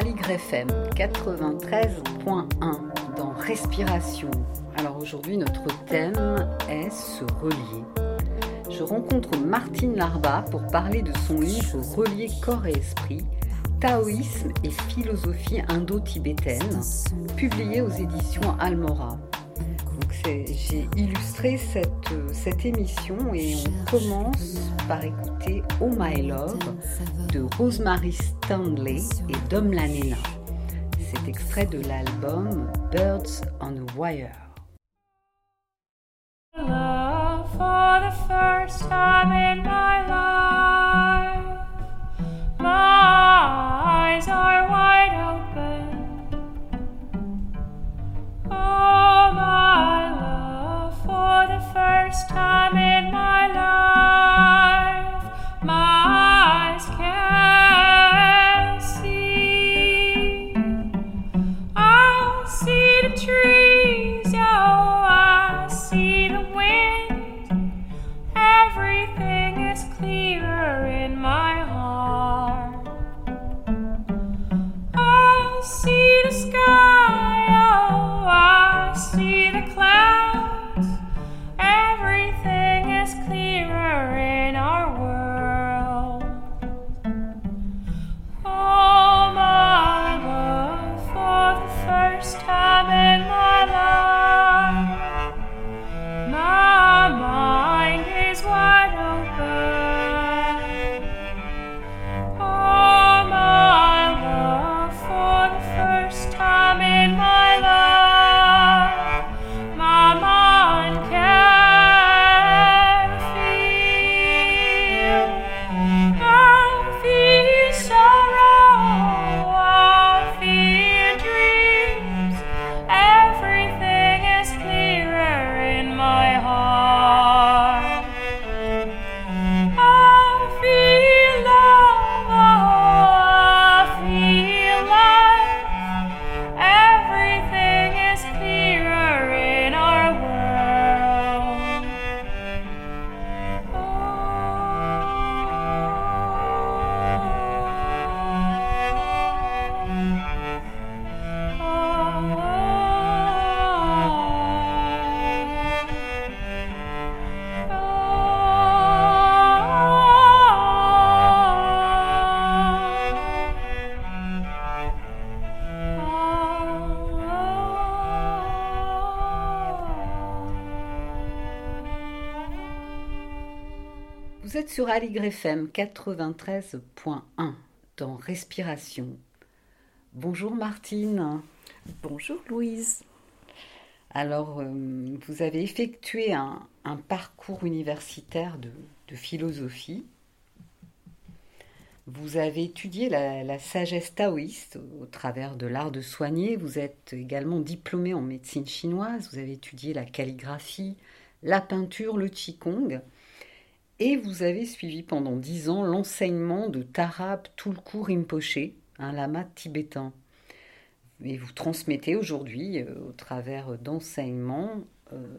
Aligre FM 93.1 dans Respiration. Alors aujourd'hui notre thème est se relier. Je rencontre Martine Larba pour parler de son livre Relier corps et esprit, Taoïsme et philosophie indo-tibétaine, publié aux éditions Almora. J'ai illustré cette, cette émission et on commence par écouter Oh My Love de Rosemary Stanley et Dom Lanena. C'est extrait de l'album Birds on a Wire. Vous êtes sur Aligre FM 93.1 dans Respiration. Bonjour Martine. Bonjour Louise. Alors, euh, vous avez effectué un, un parcours universitaire de, de philosophie. Vous avez étudié la, la sagesse taoïste au travers de l'art de soigner. Vous êtes également diplômé en médecine chinoise. Vous avez étudié la calligraphie, la peinture, le qigong. Et vous avez suivi pendant dix ans l'enseignement de Tarab Tulku Rinpoche, un lama tibétain. Et vous transmettez aujourd'hui, euh, au travers d'enseignements, euh,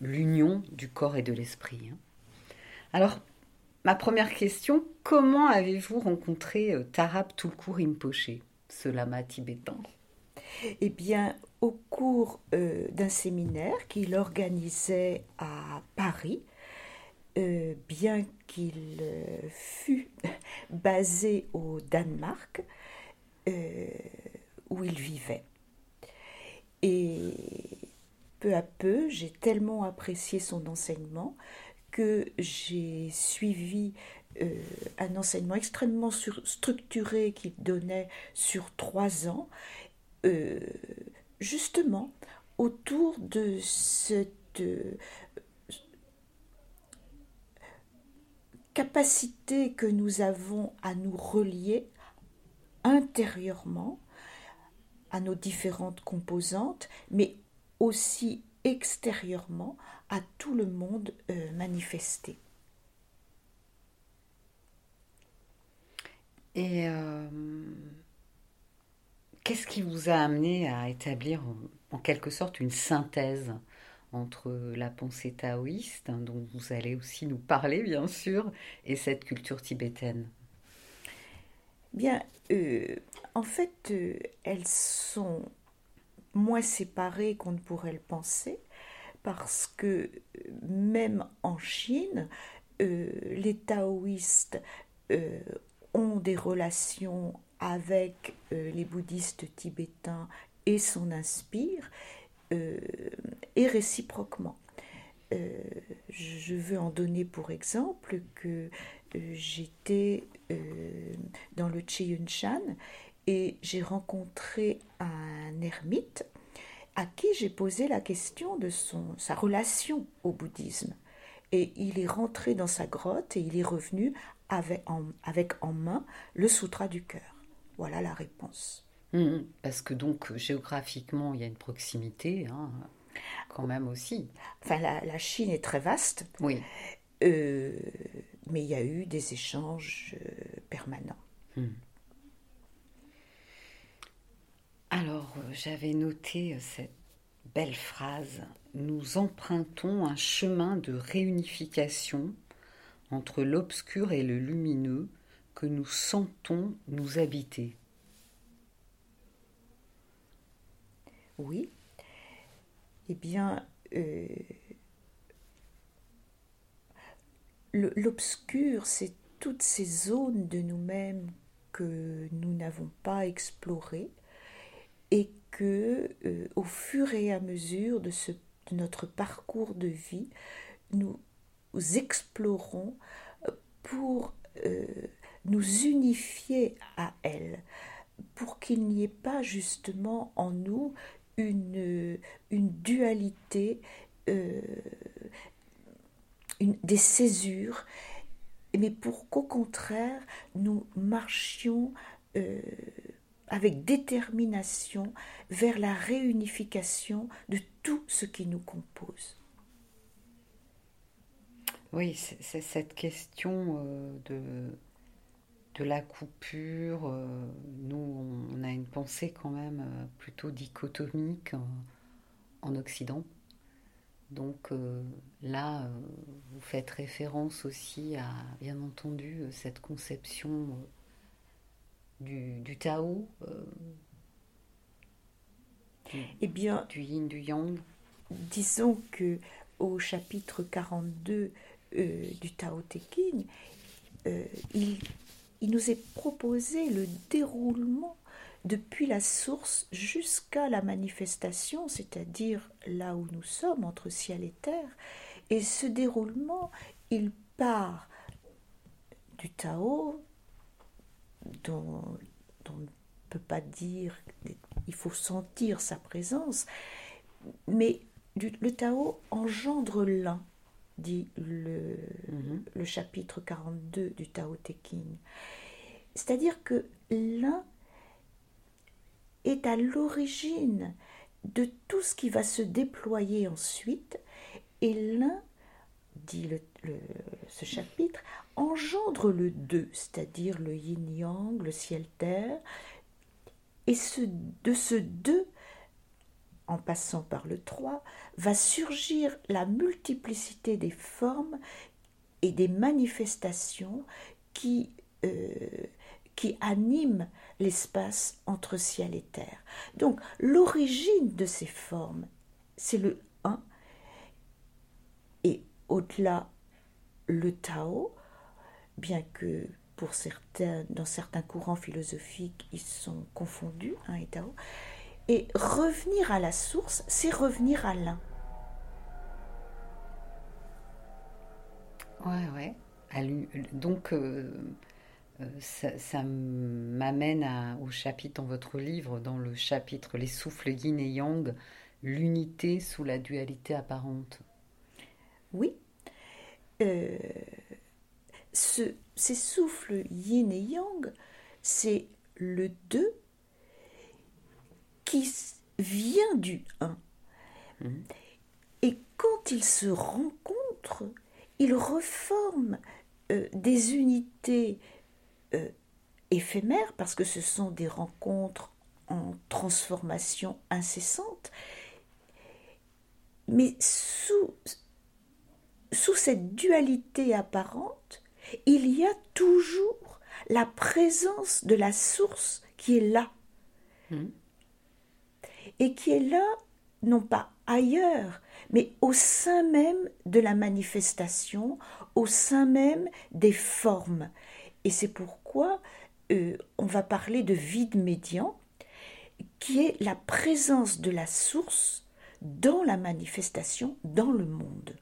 l'union du corps et de l'esprit. hein. Alors, ma première question, comment avez-vous rencontré euh, Tarab Tulku Rinpoche, ce lama tibétain? Eh bien, au cours d'un séminaire qu'il organisait à Paris, euh, bien qu'il euh, fût basé au Danemark, euh, où il vivait. Et peu à peu, j'ai tellement apprécié son enseignement que j'ai suivi un enseignement extrêmement structuré qu'il donnait sur trois ans, justement autour de cette euh, capacité que nous avons à nous relier intérieurement à nos différentes composantes, mais aussi extérieurement à tout le monde euh, manifesté. Et euh, qu'est-ce qui vous a amené à établir en quelque sorte une synthèse? Entre la pensée taoïste, hein, dont vous allez aussi nous parler bien sûr, et cette culture tibétaine. Bien, euh, en fait, euh, elles sont moins séparées qu'on ne pourrait le penser, parce que euh, même en Chine, les taoïstes ont des relations avec les bouddhistes tibétains et s'en inspirent, et réciproquement. je veux en donner pour exemple que j'étais euh, dans le Chiyunshan et j'ai rencontré un ermite à qui j'ai posé la question de son, sa relation au bouddhisme. Et il est rentré dans sa grotte et il est revenu avec en, avec en main le Sutra du cœur. Voilà la réponse. Mmh, parce que donc géographiquement, il y a une proximité, hein, quand même aussi. Enfin, la, la, Chine est très vaste. Oui. Euh, mais il y a eu des échanges euh, permanents. Hmm. Alors, euh, j'avais noté cette belle phrase. Nous empruntons un chemin de réunification entre l'obscur et le lumineux que nous sentons nous habiter. Oui. Eh bien, L'obscur, c'est toutes ces zones de nous-mêmes que nous n'avons pas explorées et que, euh, au fur et à mesure de, notre parcours de vie, nous explorons euh, pour euh, nous unifier à elles, pour qu'il n'y ait pas justement en nous une, une dualité des césures, mais pour qu'au contraire, nous marchions euh, avec détermination vers la réunification de tout ce qui nous compose. Oui, c'est cette question euh, de, de la coupure. Euh, nous, on a une pensée quand même plutôt dichotomique en Occident. Donc euh, là, euh, vous faites référence aussi à, bien entendu, euh, cette conception du, du, Tao, du, eh bien, du Yin, du Yang. Disons que au chapitre 42 du Tao Te Ching, il, il nous est proposé le déroulement depuis la source jusqu'à la manifestation, c'est-à-dire là où nous sommes, entre ciel et terre. Et ce déroulement, il part du Tao, dont, on ne peut pas dire, il faut sentir sa présence, mais le Tao engendre l'un, dit le, le chapitre 42 du Tao Te Ching. C'est-à-dire que l'un est à l'origine de tout ce qui va se déployer ensuite, et l'un, dit ce chapitre, engendre le deux, c'est-à-dire le yin-yang, le ciel-terre, et ce, de ce deux, en passant par le trois, va surgir la multiplicité des formes et des manifestations qui euh, qui anime l'espace entre ciel et terre. Donc l'origine de ces formes, c'est le 1, et au-delà, le Tao, bien que pour certains, dans certains courants philosophiques, ils sont confondus, 1 et Tao. Et revenir à la source, c'est revenir à l'un. Ouais, ouais. Donc, euh, euh, ça, m'amène au chapitre dans votre livre, dans le chapitre Les souffles yin et yang, l'unité sous la dualité apparente. Oui. Euh, ce, ces souffles yin et yang, c'est le 2 qui vient du 1. Et quand ils se rencontrent, ils reforment euh, des unités euh, éphémères, parce que ce sont des rencontres en transformation incessante, mais sous, sous cette dualité apparente, il y a toujours la présence de la source qui est là. Et qui est là, non pas ailleurs, mais au sein même de la manifestation, au sein même des formes. Et c'est pourquoi euh, on va parler de vide médian, qui est la présence de la source dans la manifestation, dans le monde.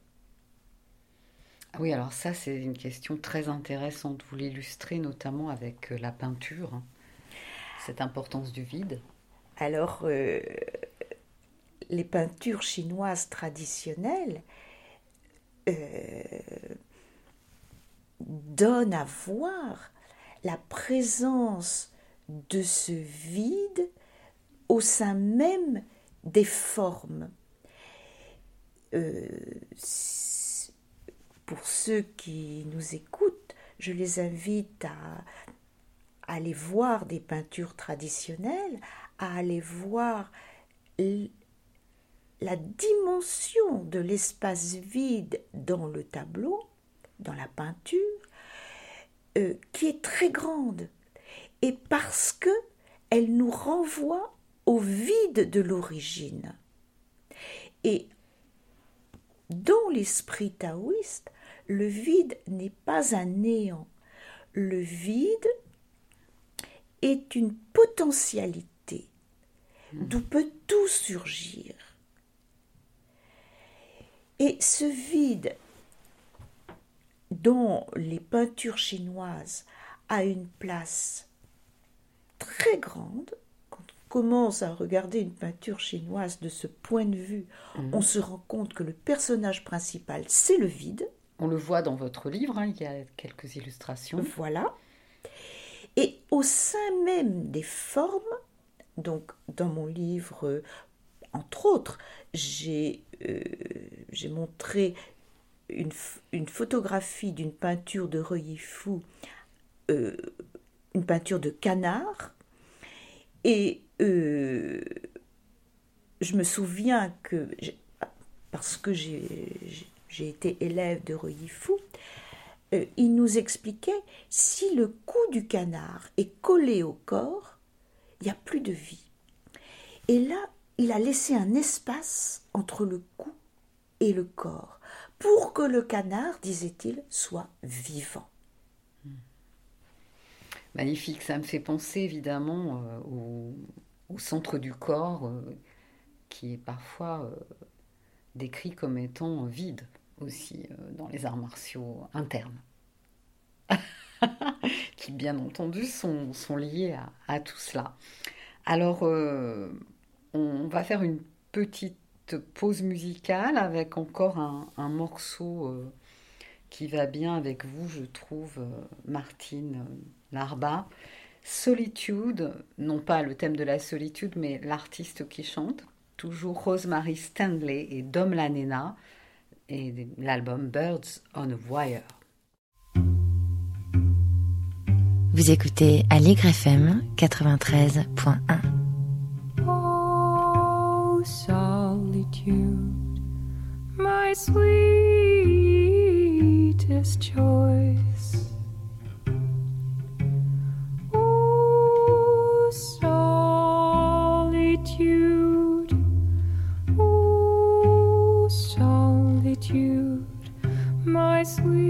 Ah Oui, alors ça, c'est une question très intéressante. Vous l'illustrez notamment avec euh, la peinture, hein. cette importance du vide. Alors, euh, les peintures chinoises traditionnelles euh, donnent à voir la présence de ce vide au sein même des formes. Euh, pour ceux qui nous écoutent, je les invite à aller voir des peintures traditionnelles, à aller voir la dimension de l'espace vide dans le tableau, dans la peinture, euh, qui est très grande. Et parce que elle nous renvoie au vide de l'origine. Et dans l'esprit taoïste, le vide n'est pas un néant. Le vide est une potentialité d'où peut tout surgir. Et ce vide dont les peintures chinoises a une place très grande, quand on commence à regarder une peinture chinoise de ce point de vue, on se rend compte que le personnage principal, c'est le vide. On le voit dans votre livre, hein, il y a quelques illustrations. Voilà. Et au sein même des formes, donc dans mon livre, euh, entre autres, j'ai euh, montré une, photographie d'une peinture de Reuilly-Fou, euh, une peinture de canard. Et je me souviens que, parce que j'ai été élève de Reuilly-Fou, il nous expliquait si le cou du canard est collé au corps, il n'y a plus de vie. Et là, il a laissé un espace entre le cou et le corps pour que le canard, disait-il, soit vivant. Magnifique, ça me fait penser évidemment euh, au, centre du corps euh, qui est parfois euh, décrit comme étant vide aussi dans les arts martiaux internes, bien entendu sont, sont liés à, tout cela. Alors, euh, on va faire une petite pause musicale avec encore un, morceau euh, qui va bien avec vous, je trouve, euh, Martine Larba. Solitude, non pas le thème de la solitude, mais l'artiste qui chante. Toujours Rosemary Stanley et Dom Lanena et l'album Birds on a Wire. Vous écoutez Allegre FM 93.1. Oh, solitude, my sweetest choice. Oh, solitude, oh, solitude, my sweetest,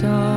the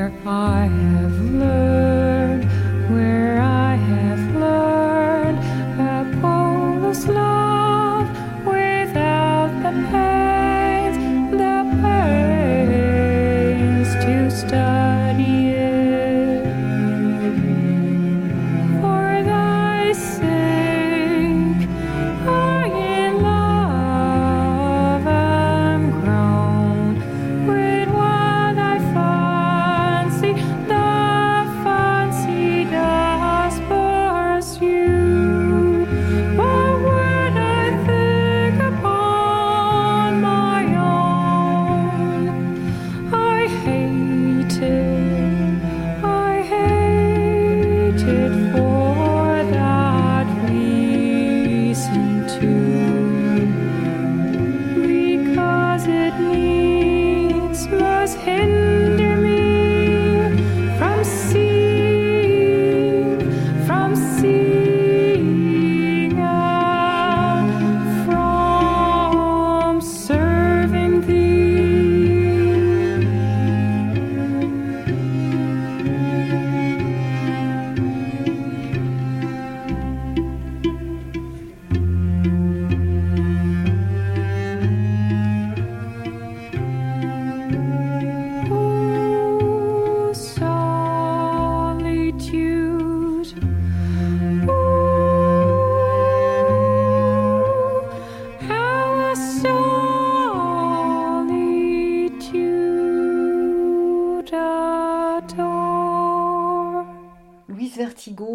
where I have learned.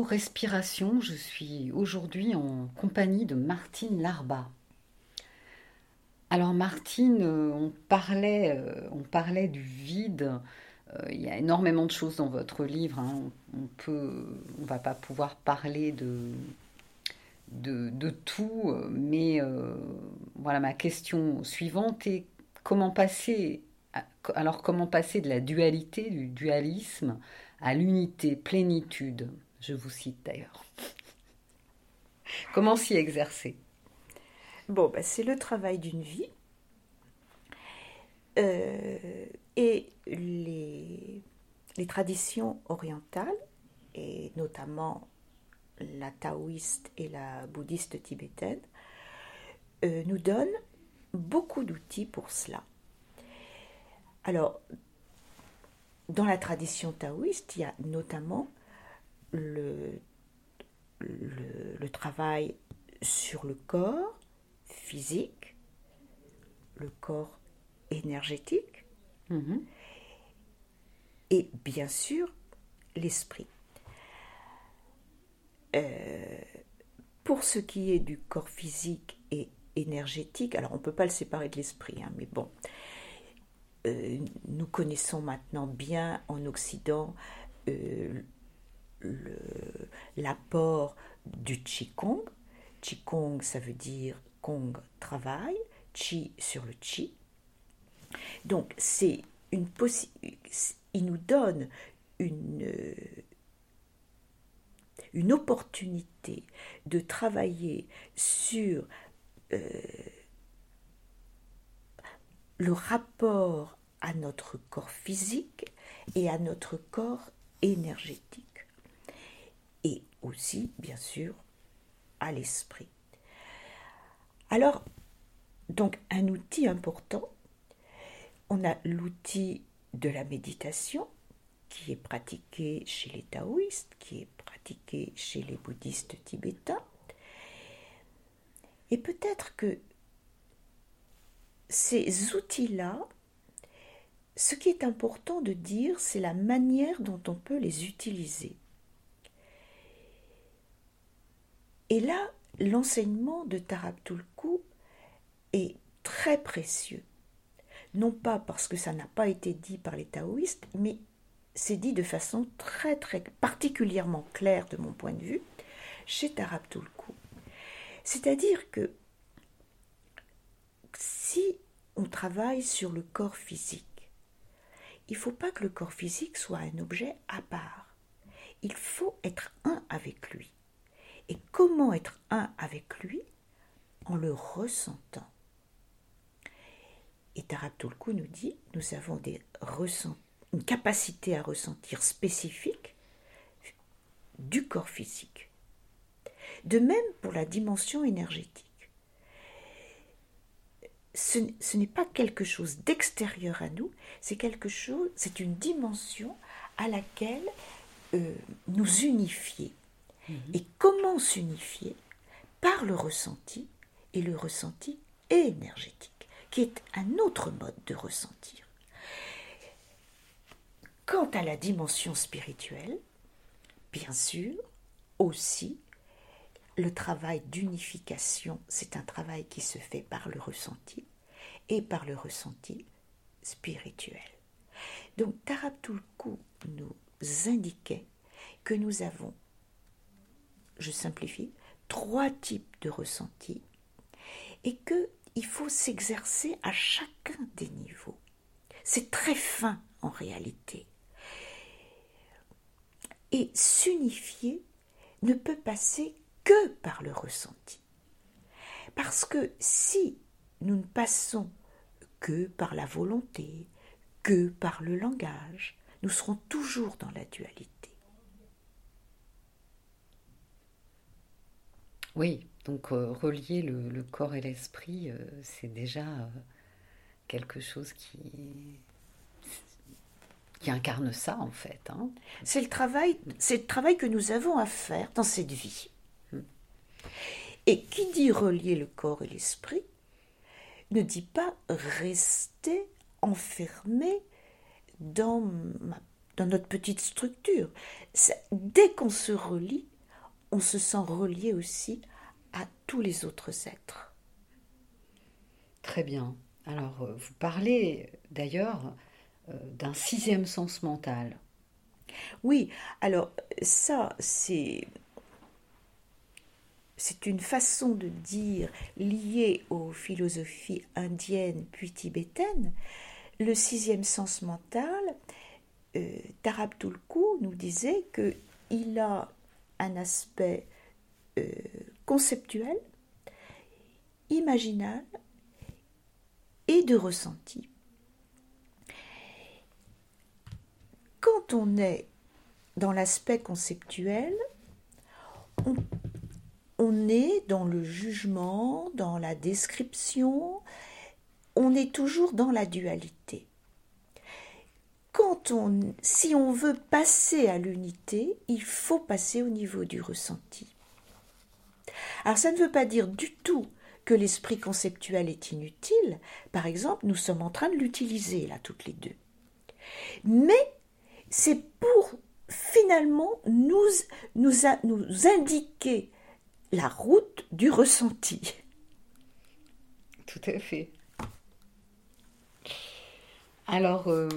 Respiration, je suis aujourd'hui en compagnie de Martine Larba. Alors Martine, euh, on parlait, euh, on parlait du vide. Euh, il y a énormément de choses dans votre livre. hein. On, peut, on va pas pouvoir parler de, tout, mais voilà ma question suivante est comment passer, alors comment passer de la dualité, du dualisme, à l'unité, plénitude? Je vous cite d'ailleurs. Comment s'y exercer? Bon, ben, c'est le travail d'une vie. Euh, et les, les traditions orientales, et notamment la taoïste et la bouddhiste tibétaine, euh, nous donnent beaucoup d'outils pour cela. Alors, dans la tradition taoïste, il y a notamment le, le, le travail sur le corps physique, le corps énergétique Mhm. et bien sûr l'esprit. Euh, pour ce qui est du corps physique et énergétique, alors on ne peut pas le séparer de l'esprit, hein, mais bon, euh, nous connaissons maintenant bien en Occident euh, l'apport du Qigong. Qigong, ça veut dire Kong, travail, Qi sur le Qi. Donc, c'est une il nous donne une, une opportunité de travailler sur euh, le rapport à notre corps physique et à notre corps énergétique. Aussi, bien sûr, à l'esprit. Alors, donc un outil important, on a l'outil de la méditation qui est pratiqué chez les taoïstes, qui est pratiqué chez les bouddhistes tibétains. Et peut-être que ces outils-là, ce qui est important de dire, c'est la manière dont on peut les utiliser. Et là, l'enseignement de Tarabtulku est très précieux. Non pas parce que ça n'a pas été dit par les taoïstes, mais c'est dit de façon très très particulièrement claire de mon point de vue chez Tarabtulku. C'est-à-dire que si on travaille sur le corps physique, il ne faut pas que le corps physique soit un objet à part. Il faut être un avec lui. Et comment être un avec lui En le ressentant? Et Tarabtulku nous dit, nous avons une capacité à ressentir spécifique du corps physique. De même pour la dimension énergétique. Ce, ce n'est pas quelque chose d'extérieur à nous, c'est quelque chose, c'est une dimension à laquelle euh, nous unifier. Et comment s'unifier Par le ressenti, et le ressenti énergétique, qui est un autre mode de ressentir. Quant à la dimension spirituelle, bien sûr, aussi, le travail d'unification, c'est un travail qui se fait par le ressenti et par le ressenti spirituel. Donc Tarabtulku nous indiquait que nous avons, je simplifie, trois types de ressentis et qu'il faut s'exercer à chacun des niveaux. C'est très fin en réalité. Et s'unifier ne peut passer que par le ressenti. Parce que si nous ne passons que par la volonté, que par le langage, nous serons toujours dans la dualité. Oui, donc euh, relier le, le corps et l'esprit, euh, c'est déjà euh, quelque chose qui, qui incarne ça en fait. hein. C'est le travail, c'est le travail que nous avons à faire dans cette vie. Et qui dit relier le corps et l'esprit ne dit pas rester enfermé dans, ma- dans notre petite structure. Ça- dès qu'on se relie, on se sent relié aussi à tous les autres êtres. Très bien. Alors, euh, vous parlez d'ailleurs euh, d'un sixième sens mental. Oui, alors ça, c'est c'est une façon de dire liée aux philosophies indiennes puis tibétaines. Le sixième sens mental, euh, Tarab nous disait qu'il a un aspect euh, conceptuel, imaginal et de ressenti. Quand on est dans l'aspect conceptuel, on, on est dans le jugement, dans la description, on est toujours dans la dualité. Quand on, si on veut passer à l'unité, il faut passer au niveau du ressenti. Alors ça ne veut pas dire du tout que l'esprit conceptuel est inutile. Par exemple, nous sommes en train de l'utiliser là toutes les deux. Mais c'est pour finalement nous, nous, indiquer la route du ressenti. Tout à fait. Alors, euh,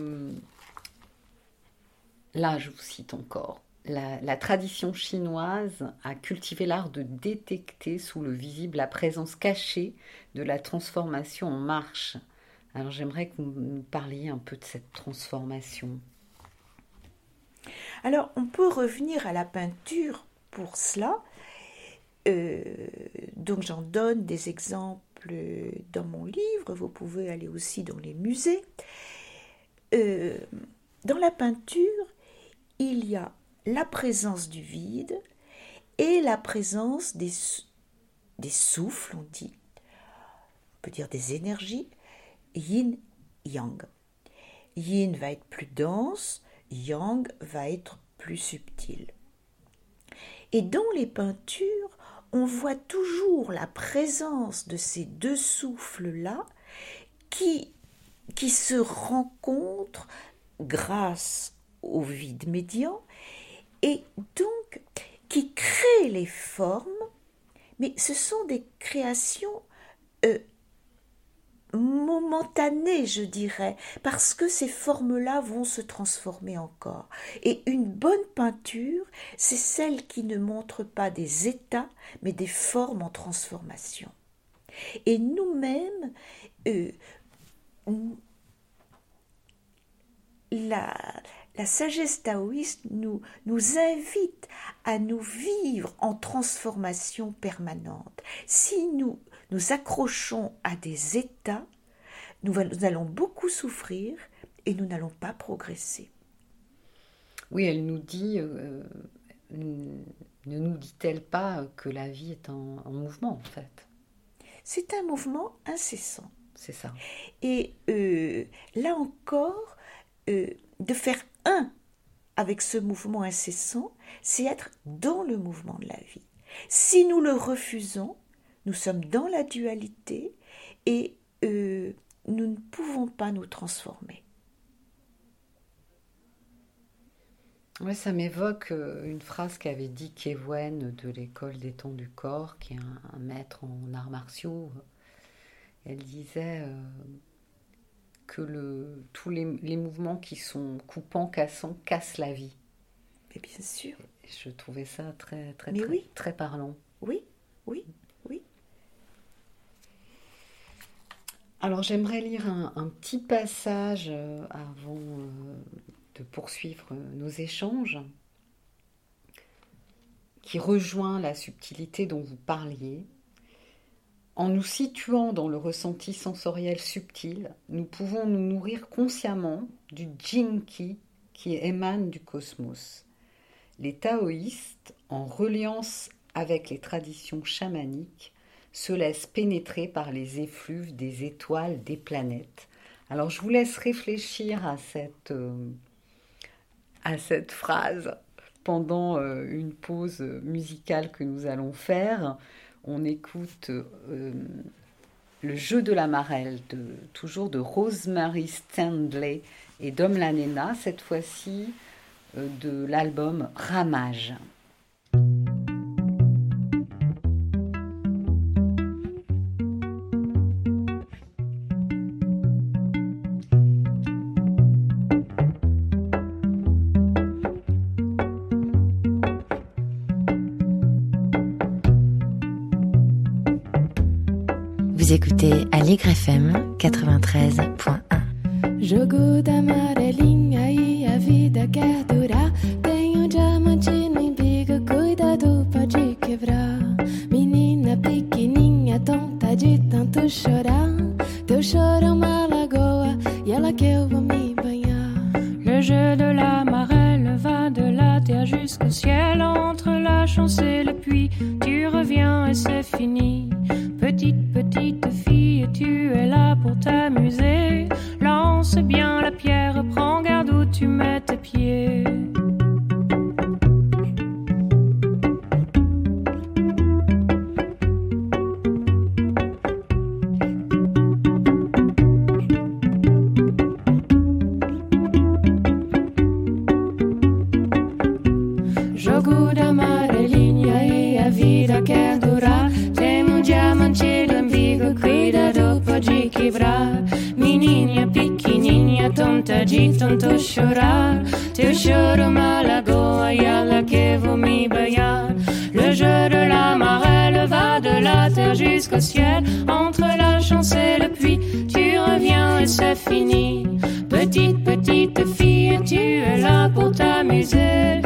là, je vous cite encore. La, tradition chinoise a cultivé l'art de détecter sous le visible la présence cachée de la transformation en marche. Alors j'aimerais que vous nous parliez un peu de cette transformation. Alors on peut revenir à la peinture pour cela. Euh, donc j'en donne des exemples dans mon livre, vous pouvez aller aussi dans les musées. Euh, dans la peinture, il y a la présence du vide et la présence des, souffles, on dit, on peut dire des énergies, yin, yang. Yin va être plus dense, yang va être plus subtil. Et dans les peintures, on voit toujours la présence de ces deux souffles-là qui, qui se rencontrent grâce au vide médian et donc qui créent les formes, mais ce sont des créations euh, momentanées, je dirais, parce que ces formes-là vont se transformer encore. Et une bonne peinture, c'est celle qui ne montre pas des états, mais des formes en transformation. Et nous-mêmes, euh, la, la sagesse taoïste nous, nous invite à nous vivre en transformation permanente. Si nous nous accrochons à des états, nous, allons beaucoup souffrir et nous n'allons pas progresser. Oui, elle nous dit, euh, ne nous dit-elle pas que la vie est en, mouvement en fait? C'est un mouvement incessant. C'est ça. Et euh, là encore, euh, de faire un avec ce mouvement incessant, c'est être dans le mouvement de la vie. Si nous le refusons, nous sommes dans la dualité et euh, nous ne pouvons pas nous transformer. Ouais, ça m'évoque euh, une phrase qu'avait dit Kewen de l'école des temps du corps, qui est un, maître en arts martiaux. Elle disait que le, tous les, mouvements qui sont coupants, cassants, cassent la vie. Mais bien sûr. je trouvais ça très, très, très, très parlant. Oui, oui, oui. Alors j'aimerais lire un, petit passage euh, avant euh, de poursuivre nos échanges qui rejoint la subtilité dont vous parliez. En nous situant dans le ressenti sensoriel subtil, nous pouvons nous nourrir consciemment du Jinki qui émane du cosmos. Les taoïstes, en reliance avec les traditions chamaniques, se laissent pénétrer par les effluves des étoiles des planètes. Alors je vous laisse réfléchir à cette, euh, phrase pendant euh, une pause musicale que nous allons faire on écoute euh, Le jeu de la marelle, toujours de Rosemary Stanley et Dom Lanena, cette fois-ci euh, de l'album Ramage. Allegre FM 93.1. Jogo da amarelinha e a vida quer durar. Tem um diamante no umbigo, cuidado, pode quebrar. Menina pequenininha, tonta de tanto chorar. Petite, petite fille, tu es là pour t'amuser.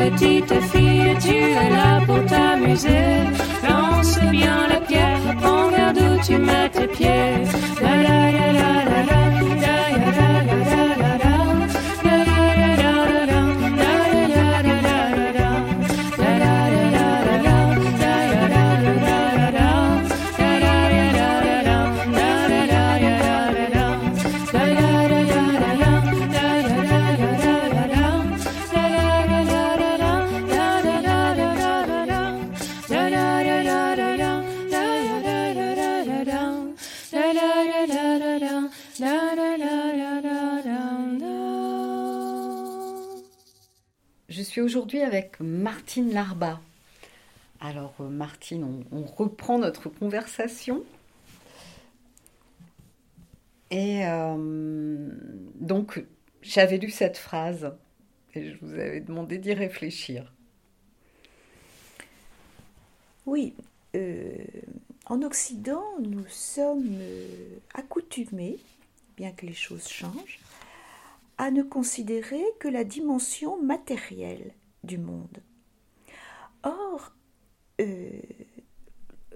Petite, fille, tu es là pour t'amuser. Lance bien la pierre, prends garde où tu mets tes pieds. Martine Larba. Alors euh, Martine, on, reprend notre conversation. Et euh, donc j'avais lu cette phrase et je vous avais demandé d'y réfléchir. Oui, euh, en Occident, nous sommes accoutumés, bien que les choses changent, à ne considérer que la dimension matérielle du monde. Or, euh,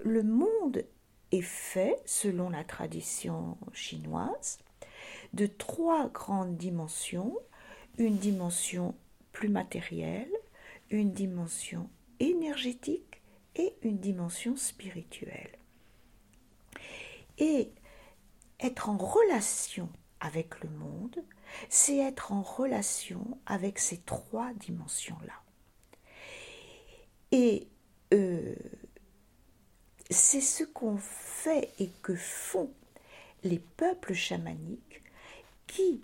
le monde est fait, selon la tradition chinoise, de trois grandes dimensions, une dimension plus matérielle, une dimension énergétique et une dimension spirituelle. Et être en relation avec le monde, c'est être en relation avec ces trois dimensions-là. Et euh, c'est ce qu'on fait et que font les peuples chamaniques qui,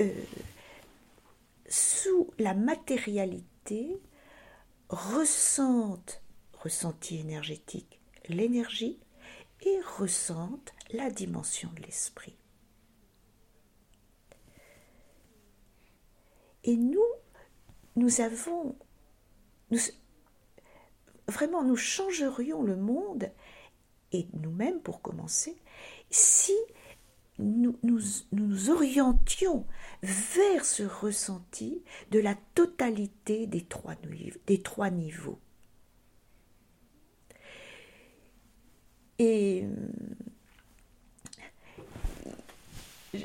euh, sous la matérialité, ressentent, ressenti énergétique, l'énergie et ressentent la dimension de l'esprit. Et nous, nous avons, vraiment, nous changerions le monde, et nous-mêmes pour commencer, si nous nous, orientions vers ce ressenti de la totalité des trois, des trois niveaux. Et euh,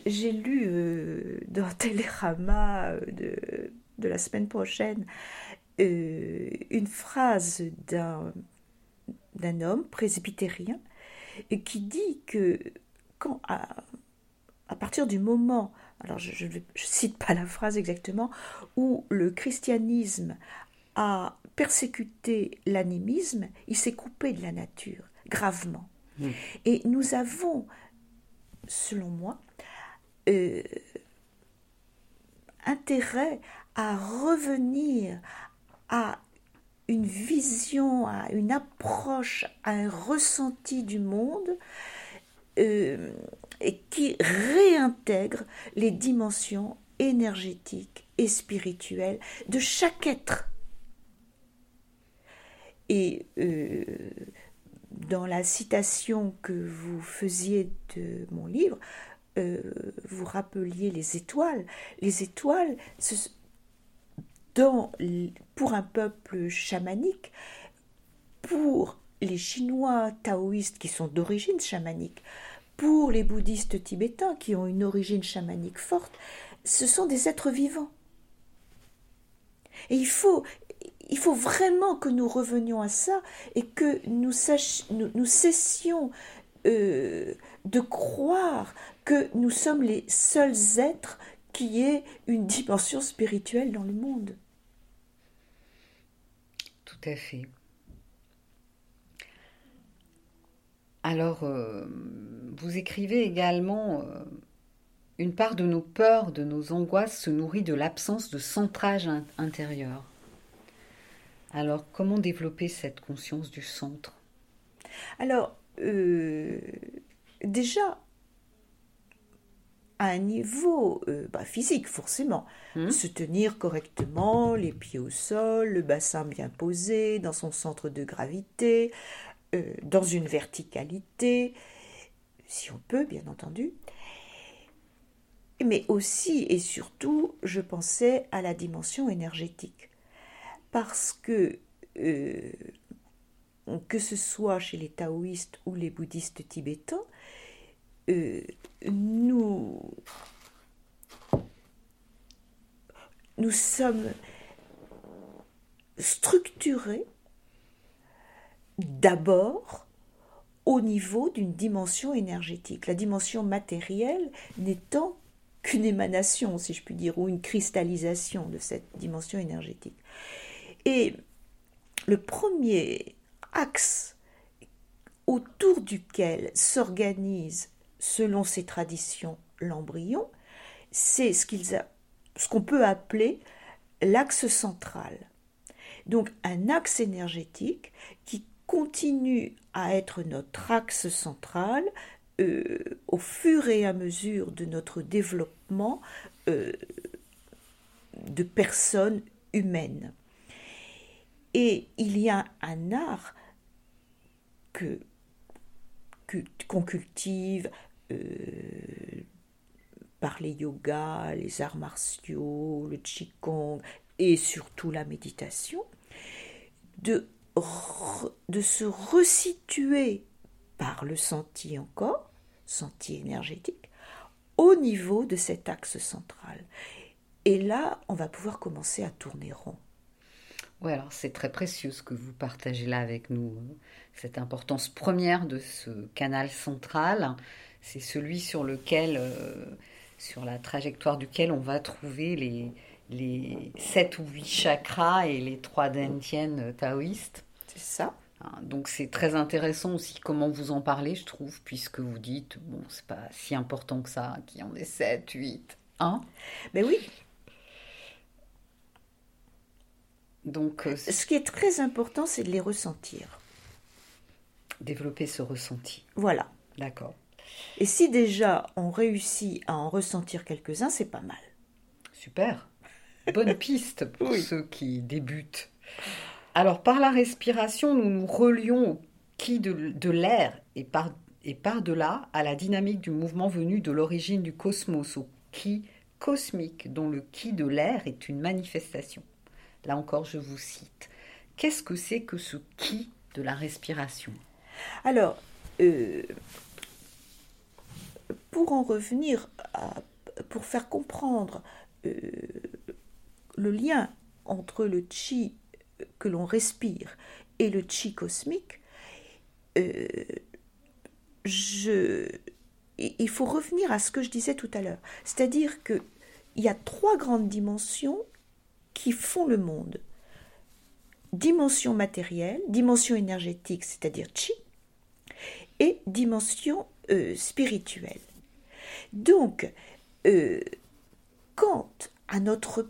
j'ai lu euh, dans Télérama euh, de la semaine prochaine euh, une phrase d'un d'un homme presbytérien qui dit que quand à, partir du moment, alors je ne cite pas la phrase exactement, où le christianisme a persécuté l'animisme, il s'est coupé de la nature gravement. Hmm. Et nous avons, selon moi, euh, intérêt à revenir à une vision, à une approche, à un ressenti du monde euh, qui réintègre les dimensions énergétiques et spirituelles de chaque être. Et euh, dans la citation que vous faisiez de mon livre, euh, vous rappeliez les étoiles. Les étoiles, pour un peuple chamanique, pour les Chinois taoïstes qui sont d'origine chamanique, pour les bouddhistes tibétains qui ont une origine chamanique forte, ce sont des êtres vivants. Et il faut, il faut vraiment que nous revenions à ça et que nous, nous, cessions euh, de croire que nous sommes les seuls êtres une dimension spirituelle dans le monde. Tout à fait. Alors, euh, vous écrivez également, euh, une part de nos peurs, de nos angoisses se nourrit de l'absence de centrage intérieur. Alors, comment développer cette conscience du centre? Alors, euh, déjà, à un niveau euh, bah, physique, forcément, hmm. se tenir correctement, les pieds au sol, le bassin bien posé, dans son centre de gravité, euh, dans une verticalité, si on peut, bien entendu. Mais aussi et surtout, je pensais à la dimension énergétique parce que euh, que ce soit chez les taoïstes ou les bouddhistes tibétains, euh, nous, nous sommes structurés d'abord au niveau d'une dimension énergétique, la dimension matérielle n'étant qu'une émanation, si je puis dire, ou une cristallisation de cette dimension énergétique. Et le premier axe autour duquel s'organise, selon ces traditions, l'embryon, c'est ce qu'on peut appeler l'axe central. Donc un axe énergétique qui continue à être notre axe central euh, au fur et à mesure de notre développement euh, de personnes humaines. Et il y a un art que qu'on cultive par les yogas, les arts martiaux, le qigong et surtout la méditation, de, de se resituer par le senti encore, senti énergétique, au niveau de cet axe central. Et là, on va pouvoir commencer à tourner rond. Oui, alors c'est très précieux ce que vous partagez là avec nous. Cette importance première de ce canal central, c'est celui sur lequel, euh, sur la trajectoire duquel on va trouver les, les 7 ou 8 chakras et les trois dentiennes taoïstes. C'est ça. Hein, donc c'est très intéressant aussi comment vous en parlez, je trouve, puisque vous dites, bon, c'est pas si important que ça, qu'il y en ait 7, 8, hein Mais oui, Donc, euh, ce qui est très important, c'est de les ressentir. Développer ce ressenti. Voilà. D'accord. Et si déjà on réussit à en ressentir quelques-uns, c'est pas mal. Super. Bonne piste pour ceux qui débutent. Alors, par la respiration, nous nous relions au qui de, l'air et par, et par-delà à la dynamique du mouvement venu de l'origine du cosmos, au qui cosmique, dont le qui de l'air est une manifestation. Là encore, je vous cite. Qu'est-ce que c'est que ce qui de la respiration? Alors, euh, pour en revenir, pour faire comprendre euh, le lien entre le chi que l'on respire et le chi cosmique, euh, il faut revenir à ce que je disais tout à l'heure. C'est-à-dire qu'il y a trois grandes dimensions qui font le monde. Dimension matérielle, dimension énergétique, c'est-à-dire chi, et dimension euh, spirituelle. Donc, euh, quant à notre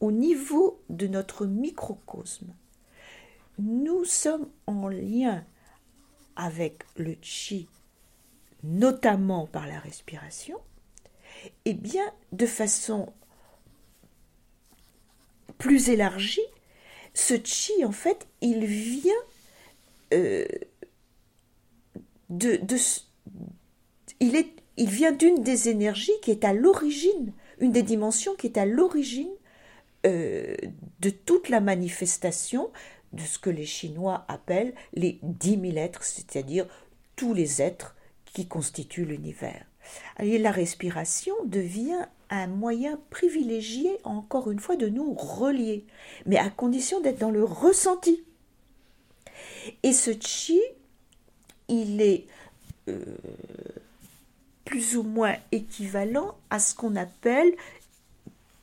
au niveau de notre microcosme, nous sommes en lien avec le chi, notamment par la respiration, et eh bien de façon plus élargie, ce chi, en fait, il vient euh, de, il, vient d'une des énergies qui est à l'origine, une des dimensions qui est à l'origine euh, de toute la manifestation de ce que les Chinois appellent les dix mille êtres, c'est-à-dire tous les êtres qui constituent l'univers. Et la respiration devient un moyen privilégié, encore une fois, de nous relier, mais à condition d'être dans le ressenti. Et ce chi, il est euh, plus ou moins équivalent à ce qu'on appelle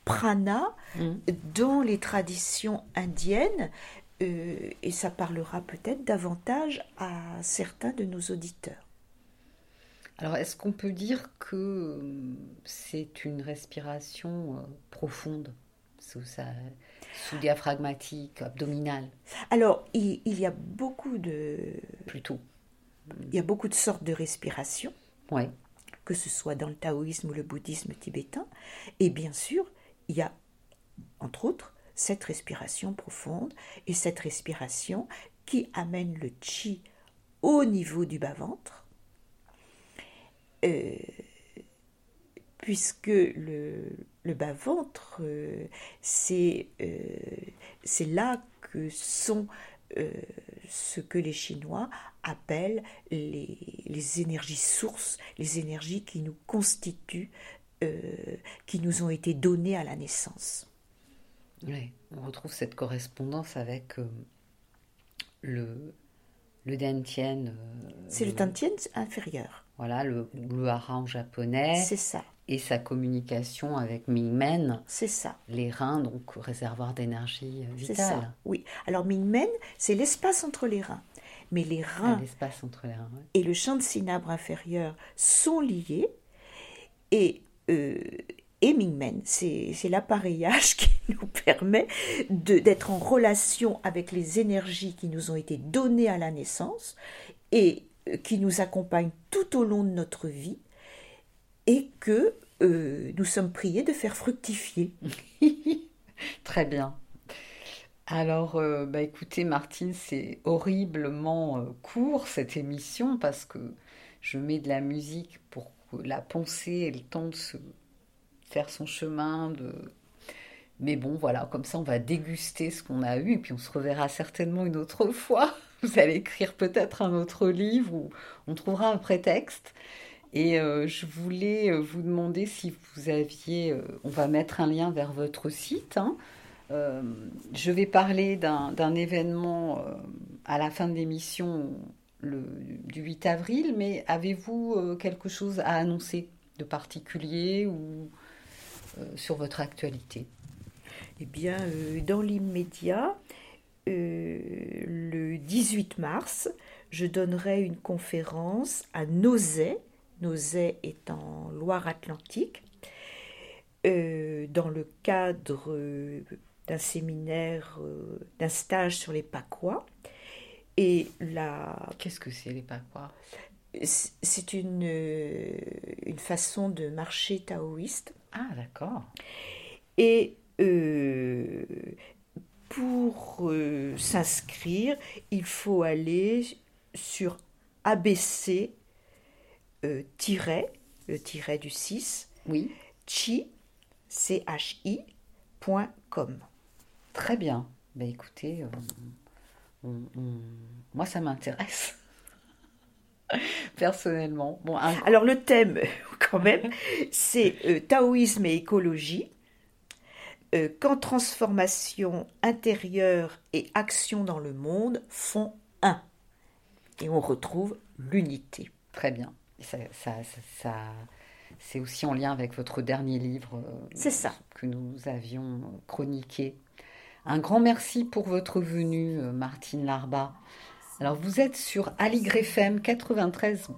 prana mm. dans les traditions indiennes, euh, et ça parlera peut-être davantage à certains de nos auditeurs. Alors, est-ce qu'on peut dire que c'est une respiration euh, profonde, sous, sa, sous diaphragmatique, abdominale? Alors, il, y a beaucoup de... Plutôt. Il y a beaucoup de sortes de respiration. Ouais. Que ce soit dans le taoïsme ou le bouddhisme tibétain. Et bien sûr, il y a, entre autres, cette respiration profonde et cette respiration qui amène le chi au niveau du bas-ventre, euh, puisque le, bas-ventre, euh, c'est euh, là que sont ce que les Chinois appellent les, les, énergies sources, les énergies qui nous constituent euh, qui nous ont été donnés à la naissance. Oui, on retrouve cette correspondance avec euh, le, le Dantien. Euh, c'est le Dantien inférieur. Voilà, le, le en japonais. C'est ça. Et sa communication avec Mingmen. C'est ça. Les reins, donc réservoir d'énergie vitale. C'est ça, oui. Alors Mingmen, c'est l'espace entre les reins. Mais les ah, reins l'espace entre les reins, et le champ de cinabre inférieur sont liés. Et euh, et Mingmen. C'est l'appareillage qui nous permet d'être en relation avec les énergies qui nous ont été données à la naissance et euh, qui nous accompagnent tout au long de notre vie et que euh, nous sommes priés de faire fructifier. Très bien. Alors, bah écoutez, Martine, c'est horriblement court cette émission parce que je mets de la musique pour la pensée ait le temps de se faire son chemin. De... Mais bon, voilà, comme ça, on va déguster ce qu'on a eu, et puis on se reverra certainement une autre fois. Vous allez écrire peut-être un autre livre, ou on trouvera un prétexte. Et euh, je voulais euh, vous demander si vous aviez... Euh, on va mettre un lien vers votre site. Hein. je vais parler d'un événement à la fin de l'émission du 8 avril, mais avez-vous quelque chose à annoncer de particulier ou sur votre actualité? Eh bien, dans l'immédiat, le 18 mars, je donnerai une conférence à Nozay. Nozay est en Loire-Atlantique, dans le cadre d'un séminaire, d'un stage sur les Pacois. Et la... Qu'est-ce que c'est les Pakwa? C'est une, euh, une façon de marcher taoïste. Ah, d'accord. Et euh, pour euh, s'inscrire, il faut aller sur ABC tiret, le tiret du 6, oui. chi, C-H-I.com. Très bien. Ben écoutez, moi, ça m'intéresse. Personnellement. Bon, Alors le thème, quand même, c'est euh, taoïsme et écologie. Euh, quand transformation intérieure et action dans le monde font un. Et on retrouve l'unité. Très bien. Ça, ça, ça, c'est aussi en lien avec votre dernier livre euh, ça. que nous avions chroniqué. Un grand merci pour votre venue, euh, Martine Larba. Alors, vous êtes sur Aligre FM 93.1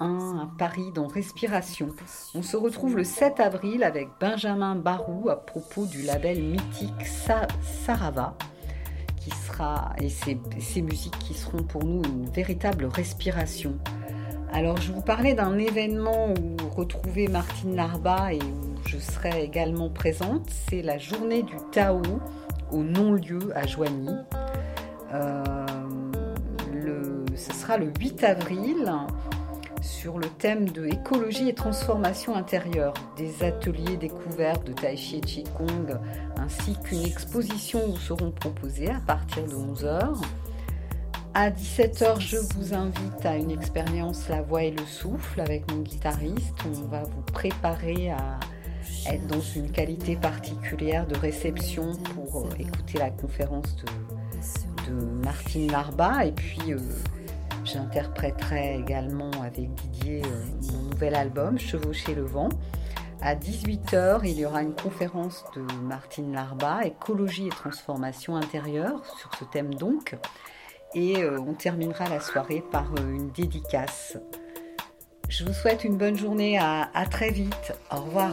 à Paris dans Respiration. On se retrouve le 7 avril avec Benjamin Barou à propos du label mythique Sa- Sarava, qui sera, et ces musiques qui seront pour nous une véritable respiration. Alors, je vous parlais d'un événement où retrouver Martine Larba et où je serai également présente. C'est la journée du Tao au non-lieu à Joigny. Euh, ce sera le 8 avril sur le thème de écologie et transformation intérieure, des ateliers découvertes de Tai Chi et Qigong, ainsi qu'une exposition où seront proposées à partir de 11h. À 17h, je vous invite à une expérience La voix et le souffle avec mon guitariste. On va vous préparer à être dans une qualité particulière de réception pour euh, écouter la conférence de, de Martine Larba. Et puis, euh, j'interpréterai également avec Didier euh, mon nouvel album, Chevaucher le vent. À 18h, il y aura une conférence de Martine Larba, Écologie et transformation intérieure, sur ce thème donc. Et euh, on terminera la soirée par euh, une dédicace. Je vous souhaite une bonne journée, à, à très vite. Au revoir.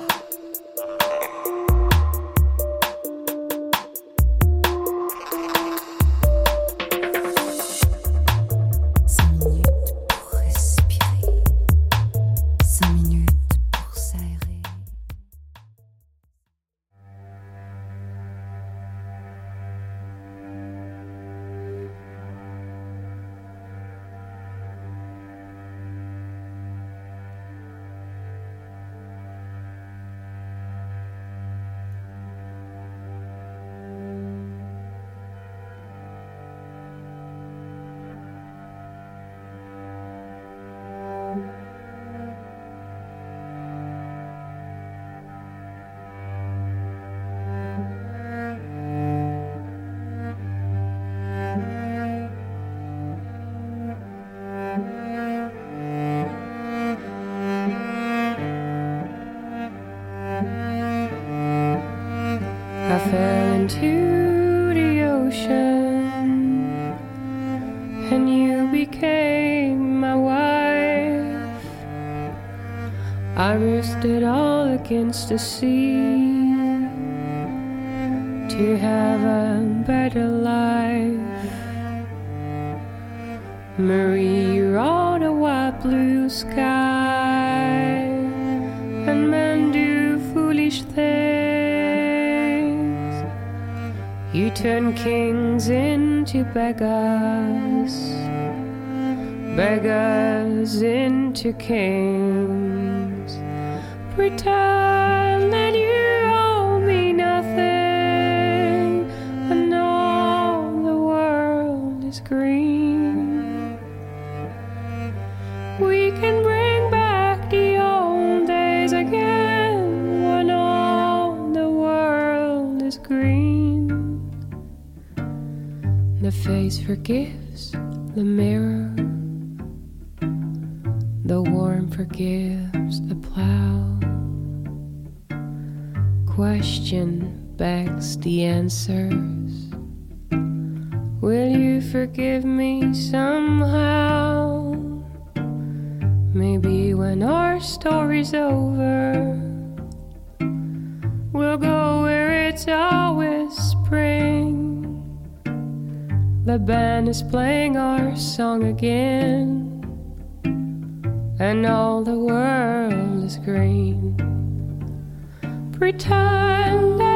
Against the to have a better life. Marie wrote a white blue sky and men do foolish things. You turn kings into beggars, beggars into kings. Pretend that you owe me nothing, and all the world is green. We can bring back the old days again when all the world is green. The face forgives the mirror, the warm forgives Question begs the answers. Will you forgive me somehow? Maybe when our story's over, we'll go where it's always spring. The band is playing our song again, and all the world is green. Pretend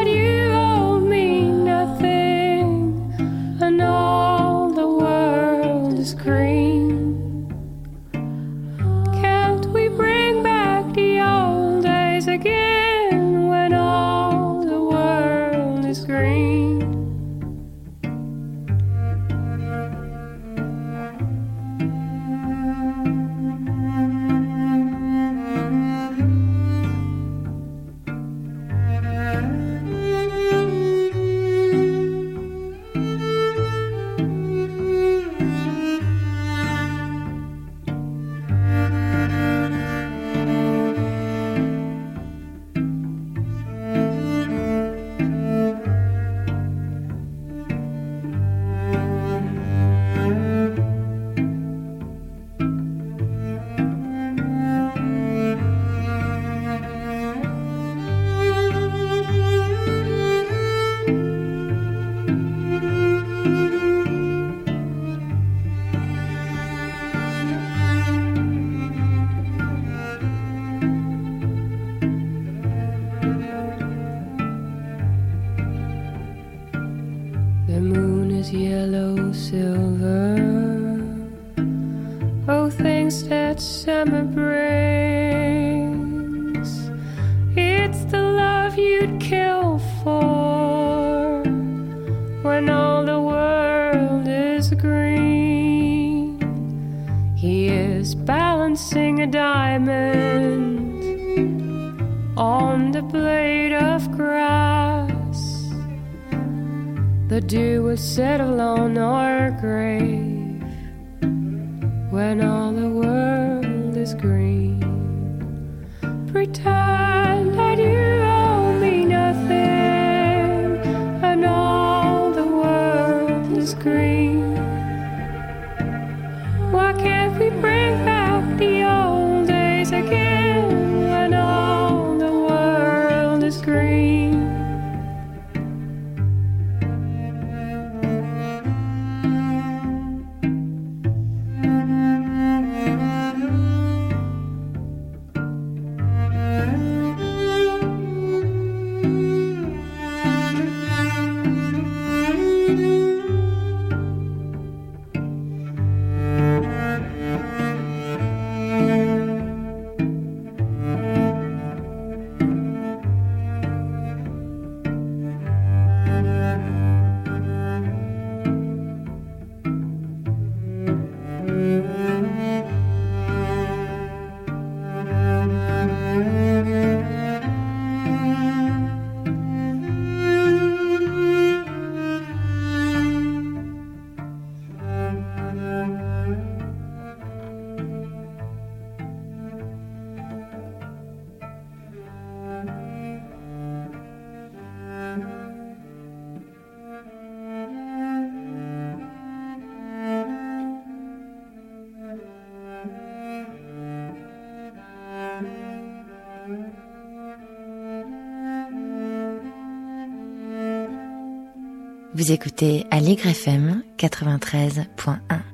Vous écoutez Allegre FM 93.1.